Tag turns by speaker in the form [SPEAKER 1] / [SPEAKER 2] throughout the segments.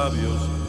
[SPEAKER 1] hombres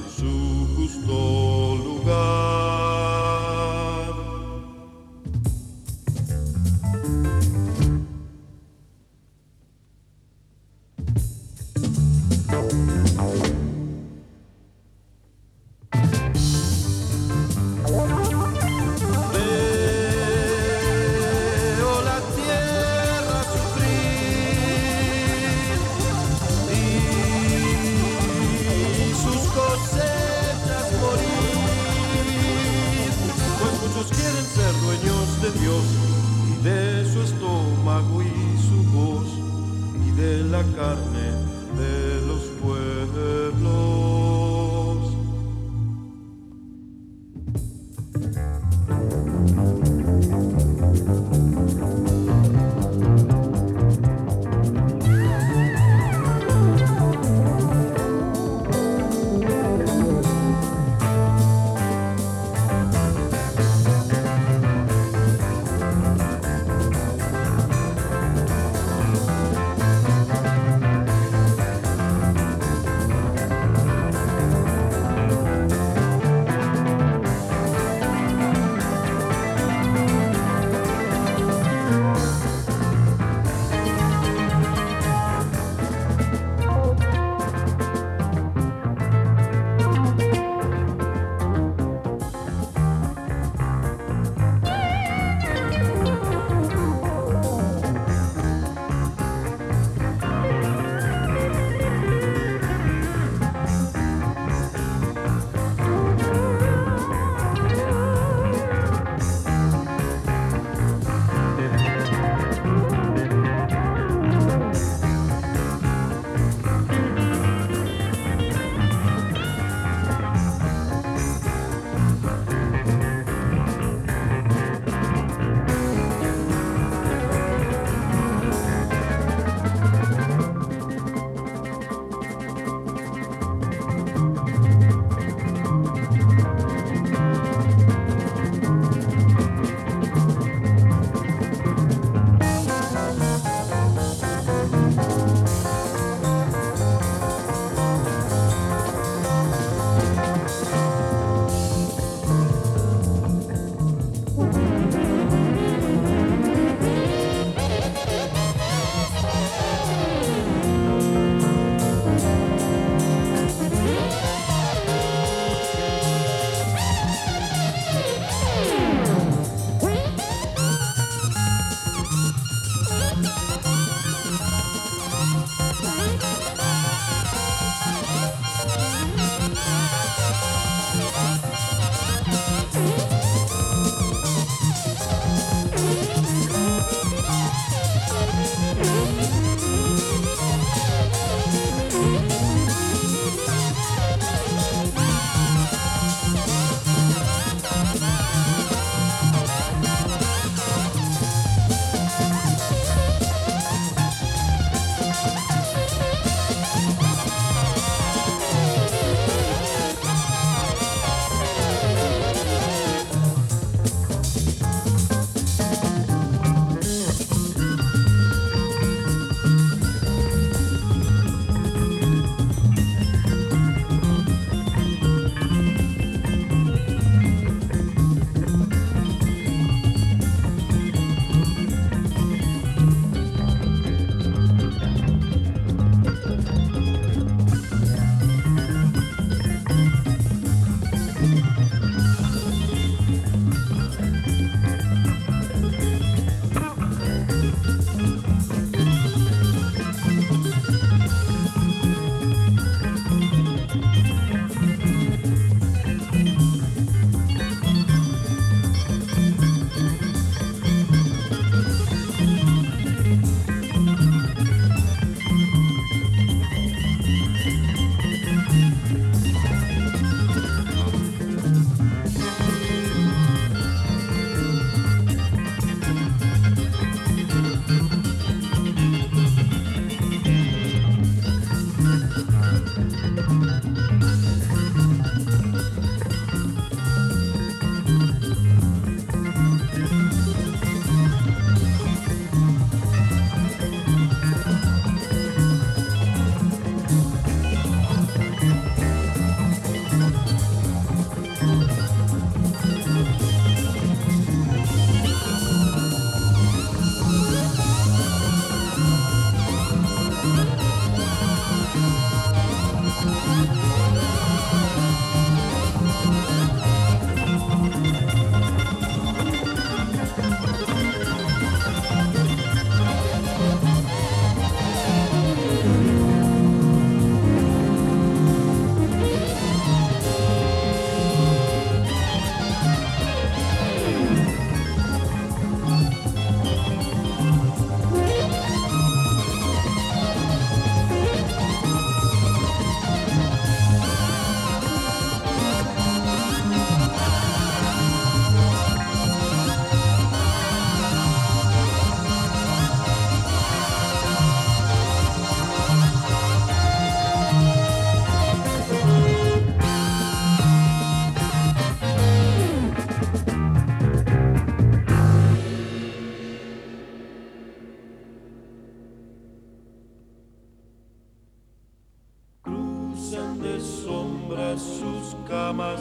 [SPEAKER 1] camas,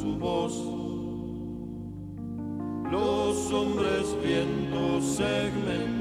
[SPEAKER 1] su voz. Los hombres viendo segmento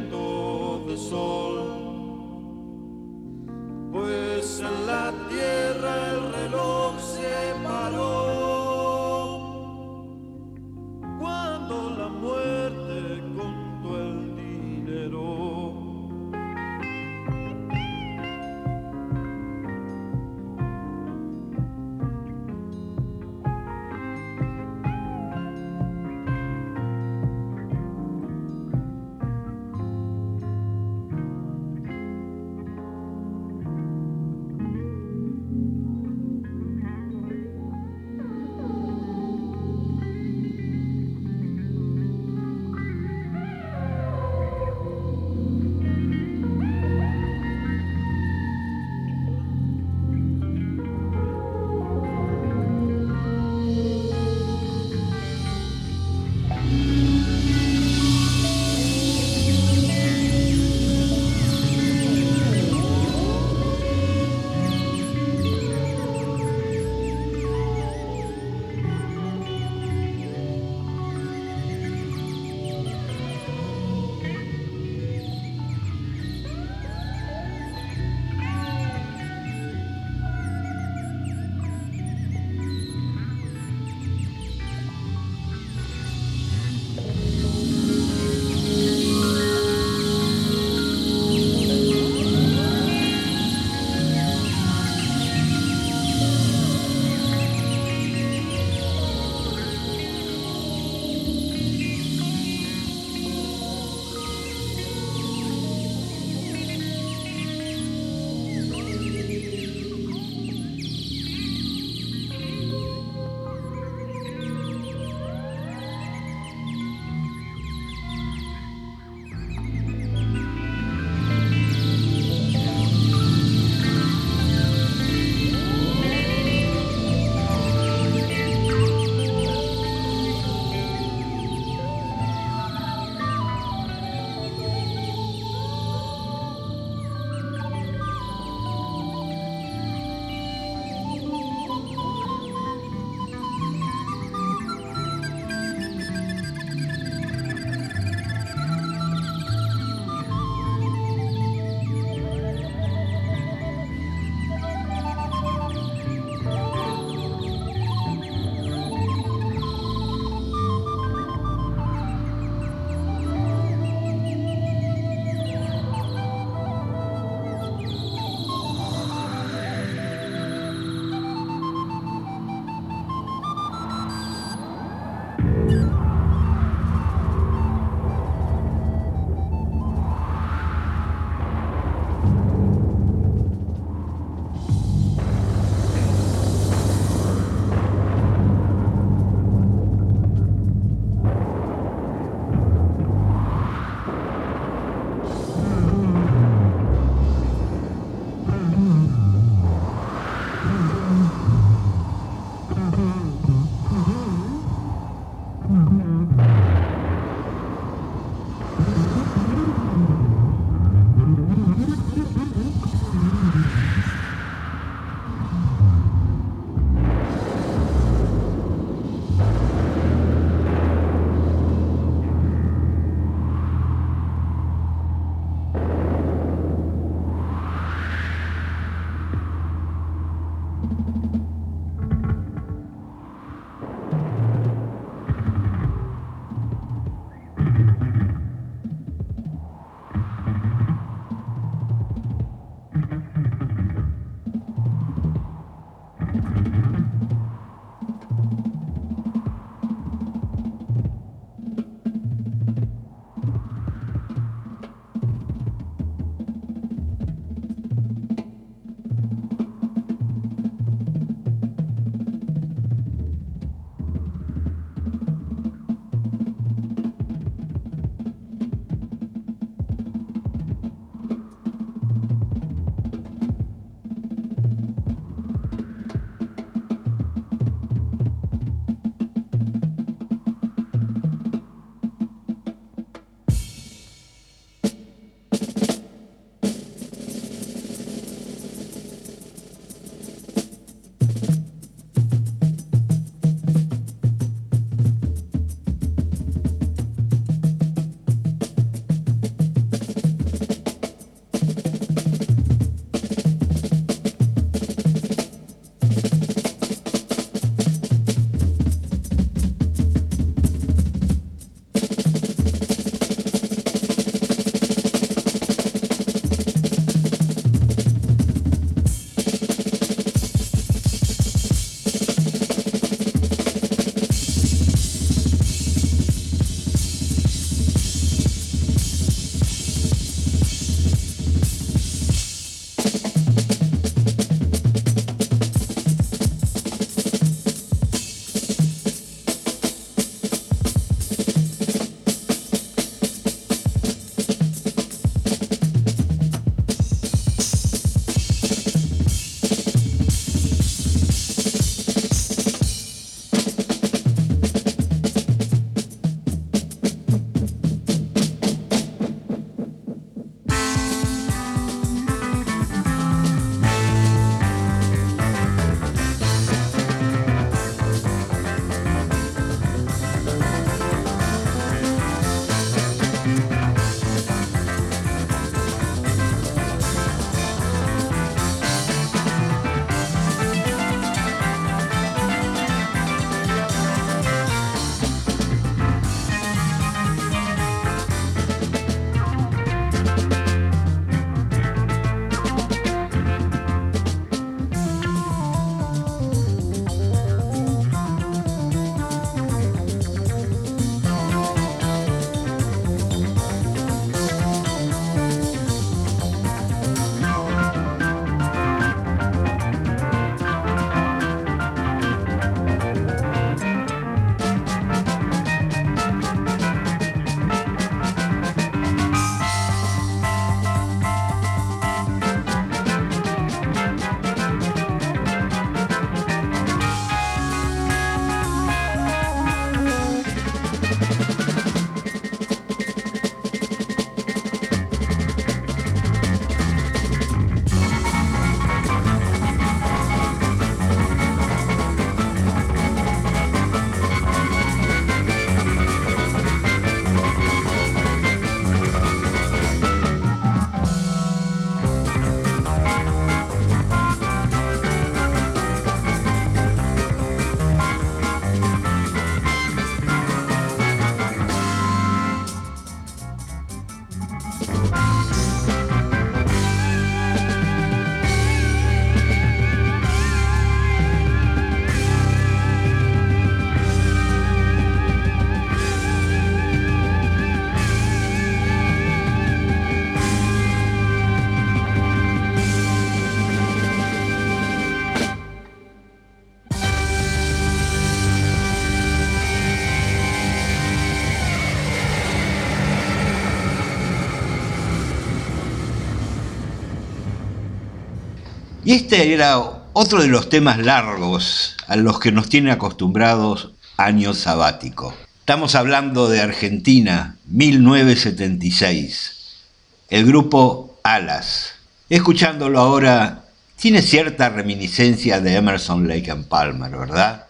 [SPEAKER 2] Y este era otro de los temas largos a los que nos tiene acostumbrados año sabático. Estamos hablando de Argentina, 1976. El grupo Alas. Escuchándolo ahora, tiene cierta reminiscencia de Emerson Lake and Palmer, ¿verdad?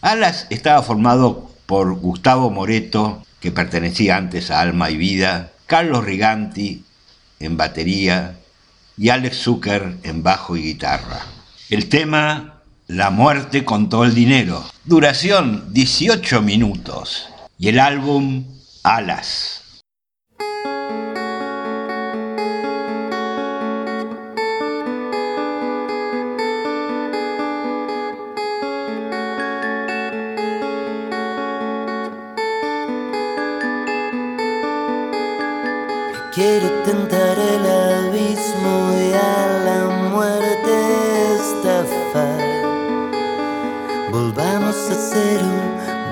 [SPEAKER 2] Alas estaba formado por Gustavo Moreto, que pertenecía antes a Alma y Vida, Carlos Riganti en batería y Alex Zucker en bajo y guitarra. El tema La muerte con todo el dinero. Duración 18 minutos. Y el álbum Alas.
[SPEAKER 3] Quiero tentar el la muerte estafar. Volvamos a cero,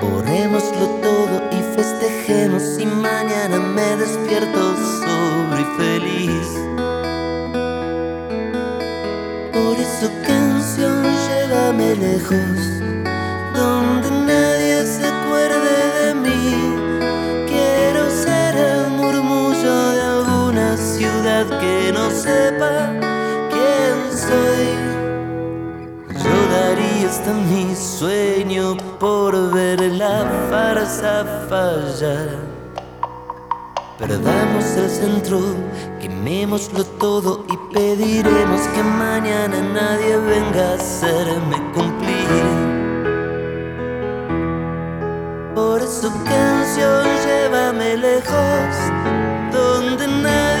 [SPEAKER 3] borrémoslo todo y festejemos. Y mañana me despierto sobre feliz. Por eso, canción, llévame lejos mi sueño por ver la farsa fallar. Perdamos el centro, quemémoslo todo y pediremos que mañana nadie venga a hacerme cumplir. Por eso canción, llévame lejos, donde nadie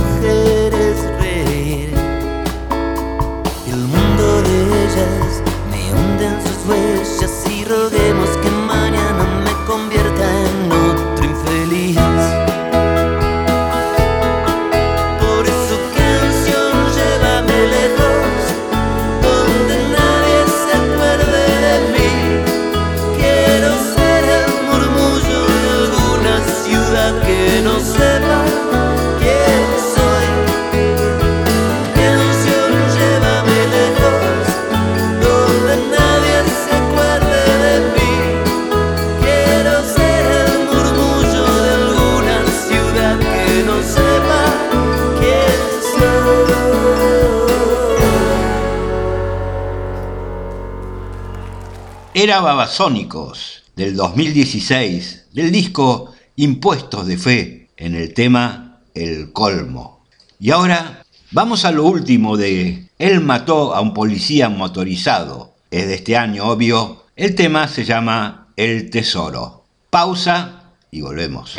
[SPEAKER 2] Babasónicos del 2016 del disco Impuestos de Fe en el tema El Colmo. Y ahora vamos a lo último de Él mató a un policía motorizado. Es de este año, obvio. El tema se llama El Tesoro. Pausa y volvemos.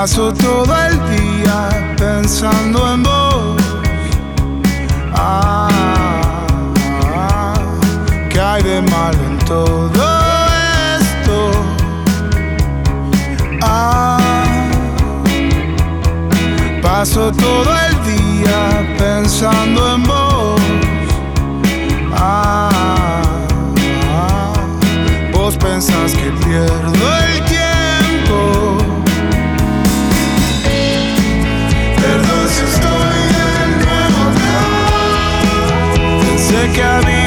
[SPEAKER 4] Paso todo el día pensando en vos. Ah, ¿qué hay de mal en todo esto? Ah, paso todo el día pensando en vos. Ah, vos pensás que pierdo el Sé que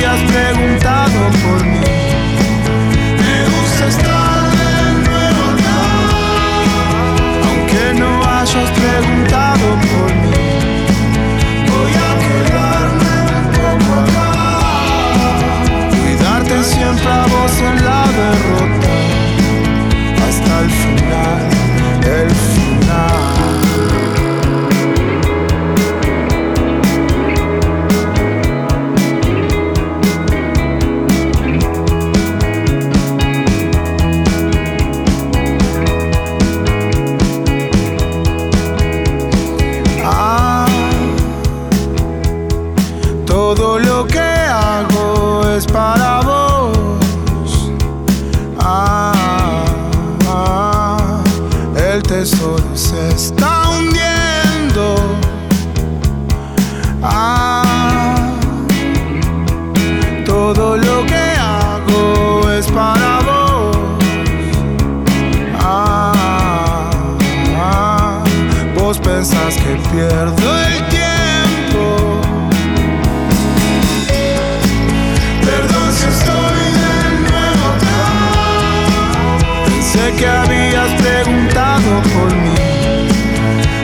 [SPEAKER 4] preguntado por mí.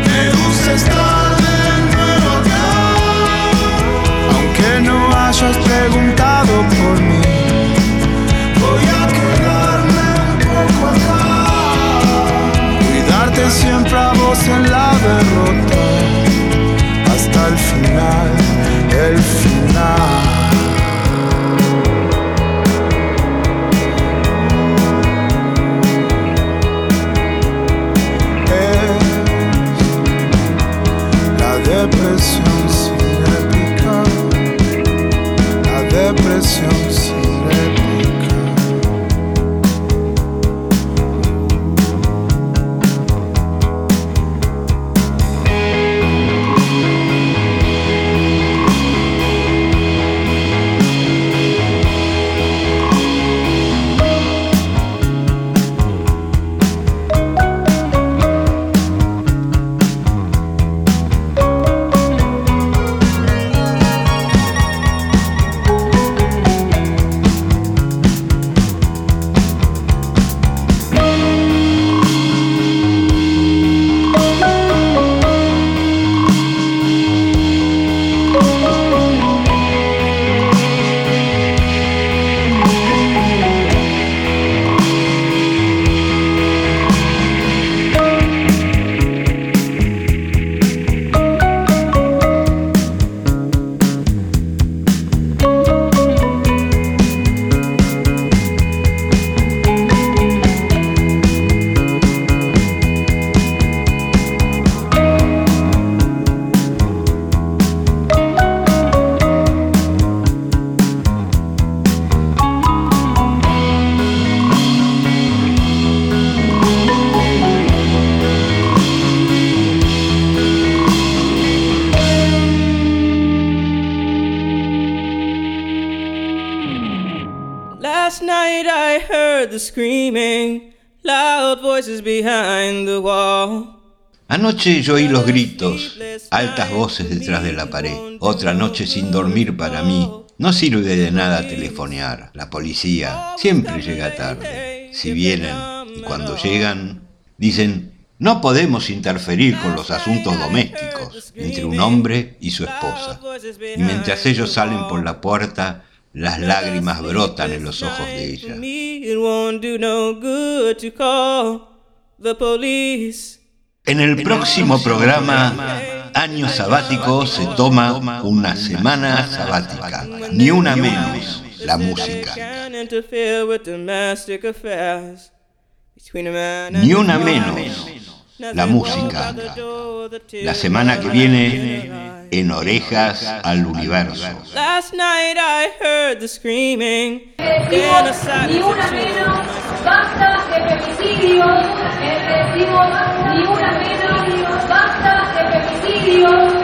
[SPEAKER 4] Me gusta estar de nuevo acá. Aunque no hayas preguntado por mí. Voy a quedarme un poco acá. Cuidarte siempre a vos en la derrota. Hasta el final,
[SPEAKER 2] Anoche yo oí los gritos, altas voces detrás de la pared. Otra noche sin dormir para mí. No sirve de nada telefonear. La policía siempre llega tarde. Si vienen y cuando llegan, dicen, no podemos interferir con los asuntos domésticos entre un hombre y su esposa. Y mientras ellos salen por la puerta, las lágrimas brotan en los ojos de ella.
[SPEAKER 5] The police.
[SPEAKER 2] En el próximo programa, Año Sabático, se toma una semana sabática. Ni una menos, la música. Ni una menos, la música. La semana que viene, en Orejas al Universo.
[SPEAKER 5] Last night I heard the screaming. Ni una menos, basta de femicidios.
[SPEAKER 6] Ni una
[SPEAKER 5] menos, basta
[SPEAKER 6] de
[SPEAKER 5] femicidios.